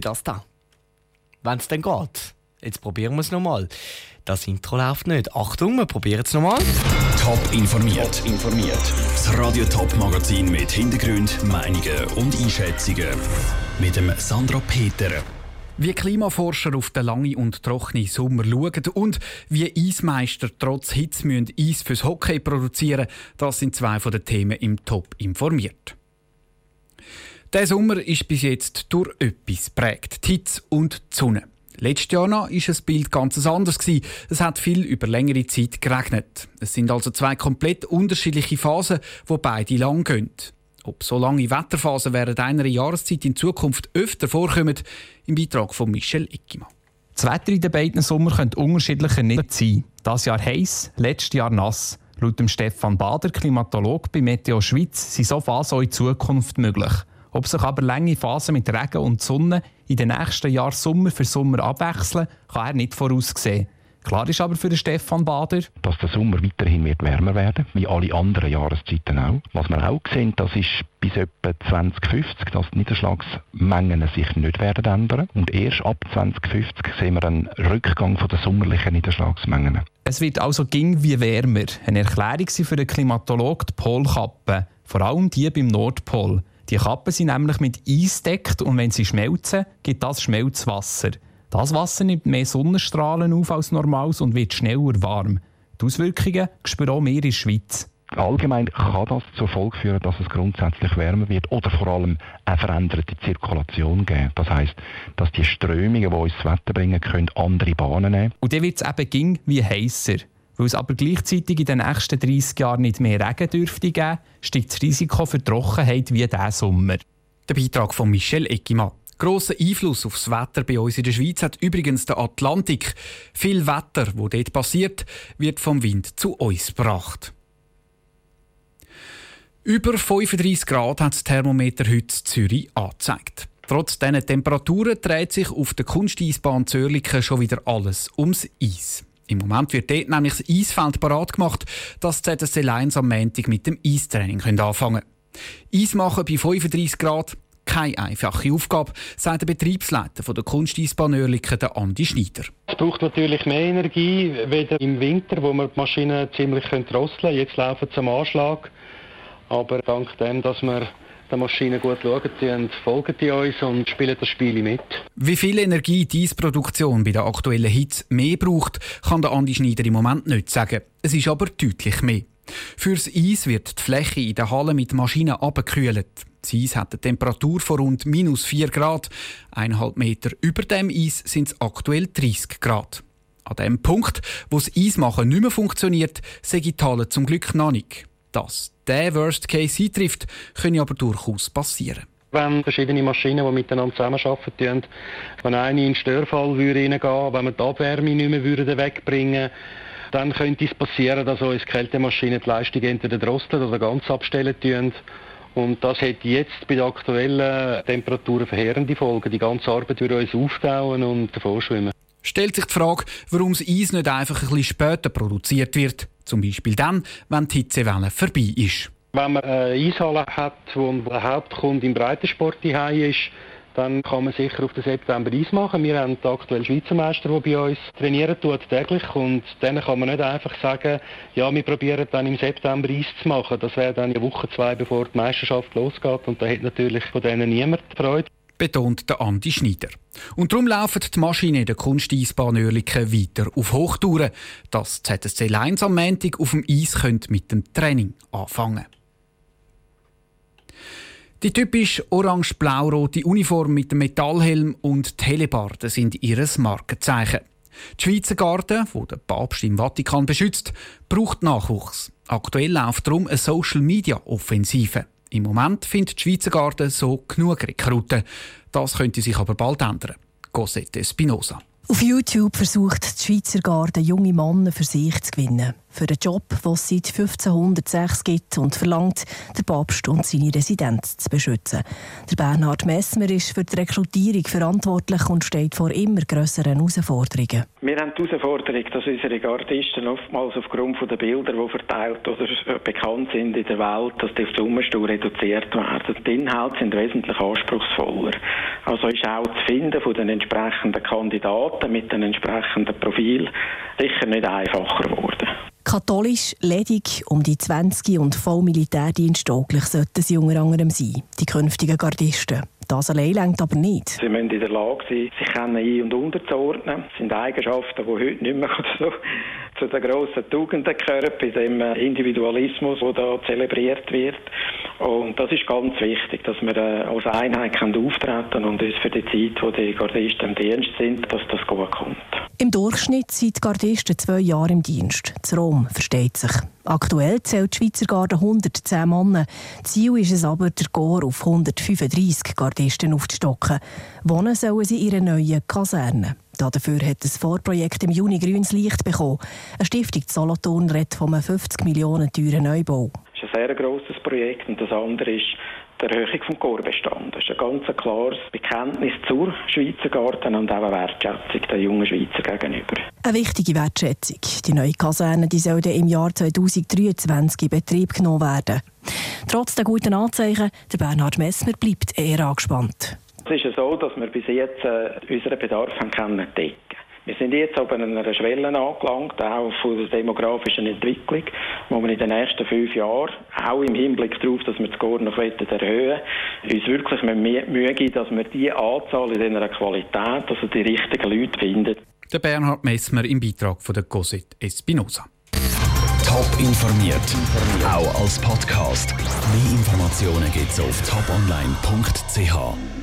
Das da. Wenn es dann geht. Jetzt probieren wir es nochmal. Das Intro läuft nicht. Achtung, wir probieren es nochmal. Top informiert. informiert. Das Radio Top Magazin mit Hintergrund, Meinungen und Einschätzungen. Mit dem Sandra Peter. Wie Klimaforscher auf den langen und trockenen Sommer schauen und wie Eismeister trotz Hitze müssen Eis fürs Hockey produzieren das sind zwei von den Themen im Top informiert. Der Sommer ist bis jetzt durch etwas prägt: die Hitze und die Sonne. Letztes Jahr noch war das Bild ganz anders. Es hat viel über längere Zeit geregnet. Es sind also zwei komplett unterschiedliche Phasen, wo beide lang gehen. Ob so lange Wetterphasen während einer Jahreszeit in Zukunft öfter vorkommen, im Beitrag von Michel Ickimann. Das Wetter in den beiden Sommer könnte unterschiedlicher nicht sein. Das Jahr heiß, letztes Jahr nass. Laut dem Stefan Bader, Klimatolog bei Meteo Schweiz, sind so Phasen auch in Zukunft möglich. Ob sich aber lange Phasen mit Regen und Sonne in den nächsten Jahren Sommer für Sommer abwechseln, kann er nicht voraussehen. Klar ist aber für den Stefan Bader, dass der Sommer weiterhin wird wärmer werden, wie alle anderen Jahreszeiten auch. Was wir auch sehen, das ist bis etwa 2050, dass die Niederschlagsmengen sich nicht werden ändern. Und erst ab 2050 sehen wir einen Rückgang von der sommerlichen Niederschlagsmengen. Es wird also ging wie wärmer. Eine Erklärung für den Klimatolog die Polkappen, vor allem die beim Nordpol. Die Kappen sind nämlich mit Eis deckt und wenn sie schmelzen, gibt das Schmelzwasser. Das Wasser nimmt mehr Sonnenstrahlen auf als normales und wird schneller warm. Die Auswirkungen spüren auch mehr in der Schweiz. Allgemein kann das zur Folge führen, dass es grundsätzlich wärmer wird oder vor allem eine veränderte Zirkulation geben. Das heißt, dass die Strömungen, die uns das Wetter bringen können, andere Bahnen nehmen. Und dann wird es eben ging wie heißer. Weil es aber gleichzeitig in den nächsten 30 Jahren nicht mehr Regen dürfte geben, steigt das Risiko für Trockenheit wie diesen Sommer. Der Beitrag von Michel Eckimann. Grossen Einfluss auf das Wetter bei uns in der Schweiz hat übrigens der Atlantik. Viel Wetter, wo dort passiert, wird vom Wind zu uns gebracht. Über 35 Grad hat das Thermometer heute in Zürich angezeigt. Trotz diesen Temperaturen dreht sich auf der Kunsteisbahn Zürlichen schon wieder alles ums Eis. Im Moment wird dort nämlich das Eisfeld parat gemacht, dass die ZSC Lions am Montag mit dem Eistraining anfangen können. Eis machen bei 35 Grad, keine einfache Aufgabe, sagt der Betriebsleiter der Kunsteisbahn Oerlikon, Andi Schneider. Es braucht natürlich mehr Energie, weder im Winter, wo wir die Maschinen ziemlich drosseln können. Jetzt laufen sie am Anschlag. Aber dank dem, dass wir der Maschine gut schauen, die folgen die uns und spielen das Spiel mit. Wie viel Energie diese Produktion bei der aktuellen Hitze mehr braucht, kann der Andi Schneider im Moment nicht sagen. Es ist aber deutlich mehr. Fürs Eis wird die Fläche in der Halle mit Maschinen abgekühlt. Das Eis hat eine Temperatur von rund minus 4 Grad. Eineinhalb Meter über dem Eis sind es aktuell 30 Grad. An dem Punkt, wo das Eismachen nicht mehr funktioniert, sehe die Halle zum Glück noch nicht. Dass der Worst Case eintrifft, könnte aber durchaus passieren. Wenn verschiedene Maschinen, die miteinander zusammenarbeiten, wenn eine in den Störfall reingehen würde, wenn wir die Abwärme nicht mehr wegbringen würden, dann könnte es passieren, dass uns Kältemaschinen die Leistung entweder drosseln oder ganz abstellen tun. Und das hat jetzt bei den aktuellen Temperaturen verheerende Folgen. Die ganze Arbeit würde uns auftauen und davonschwimmen. Stellt sich die Frage, warum das Eis nicht einfach ein bisschen später produziert wird. Zum Beispiel dann, wenn die Hitzewelle vorbei ist. Wenn man eine Eishalle hat, wo der Hauptkunde im Breitensport ist, dann kann man sicher auf den September Eis machen. Wir haben den aktuellen Schweizer Meister, der bei uns trainieren tut, täglich. Und dann kann man nicht einfach sagen, ja, wir probieren dann im September Eis zu machen. Das wäre dann eine Woche, zwei, bevor die Meisterschaft losgeht. Und da hat natürlich von denen niemand Freude betont der Andi Schneider. Und darum laufen die Maschinen der Kunsteisbahn Oerlikon weiter auf Hochtouren, dass ZSC Lines am Montag auf dem Eis mit dem Training anfangen Die typisch orange-blau-rote Uniform mit dem Metallhelm und Telebarden sind ihres Markenzeichen. Die Schweizer Garde, wo der Papst im Vatikan beschützt, braucht Nachwuchs. Aktuell läuft darum eine Social-Media-Offensive. Im Moment findet die Schweizer Garde so genug Rekruten. Das könnte sich aber bald ändern. Cosette Spinoza. Auf YouTube versucht die Schweizer Garde junge Männer für sich zu gewinnen. Für einen Job, den es seit 1506 gibt und verlangt, den Papst und seine Residenz zu beschützen. Der Bernhard Messmer ist für die Rekrutierung verantwortlich und steht vor immer grösseren Herausforderungen. Wir haben die Herausforderung, dass unsere Gardisten oftmals aufgrund der Bilder, die verteilt oder bekannt sind in der Welt, dass die auf die Umstuhl reduziert werden. Die Inhalte sind wesentlich anspruchsvoller. Also ist auch das Finden von den entsprechenden Kandidaten mit den entsprechenden Profil sicher nicht einfacher geworden. Katholisch, ledig, um die 20 und voll Militärdiensttauglich sollten sie unter anderem sein, die künftigen Gardisten. Das allein längt aber nicht. Sie müssen in der Lage sein, sich ein- und unterzuordnen. Das sind Eigenschaften, die heute nicht mehr so zu den grossen Tugenden gehören, bei dem Individualismus, der da zelebriert wird. Und das ist ganz wichtig, dass wir äh, als Einheit auftreten und uns für die Zeit, wo die Gardisten im Dienst sind, dass das gut kommt. Im Durchschnitt sind die Gardisten zwei Jahre im Dienst. Das Rom versteht sich. Aktuell zählt die Schweizer Garde 110 Männer. Ziel ist es aber, der Chor auf 135 Gardisten aufzustocken. Wohnen sollen sie in ihrer neuen Kaserne. Dafür hat das Vorprojekt im Juni grünes Licht bekommen. Eine Stiftung Solothurn redet von einem 50 Millionen teuren Neubau. Das ist ein sehr grosses Projekt und das andere ist die Erhöhung des Chorbestands. Das ist ein ganz klares Bekenntnis zur Schweizer Garten und auch eine Wertschätzung den jungen Schweizer gegenüber. Eine wichtige Wertschätzung. Die neue Kaserne die soll im Jahr 2023 in Betrieb genommen werden. Trotz der guten Anzeichen, der Bernhard Messmer bleibt eher angespannt. Es ist so, dass wir bis jetzt äh, unseren Bedarf haben können decken wir sind jetzt aber an einer Schwelle angelangt, auch von der demografischen Entwicklung, wo wir in den nächsten fünf Jahren, auch im Hinblick darauf, dass wir das Gore noch erhöhen uns wirklich Mühe geben, dass wir diese Anzahl in dieser Qualität, also die richtigen Leute finden. Der Bernhard Messmer im Beitrag von der Cosette Espinosa. Top informiert, auch als Podcast. Mehr Informationen gibt es auf toponline.ch.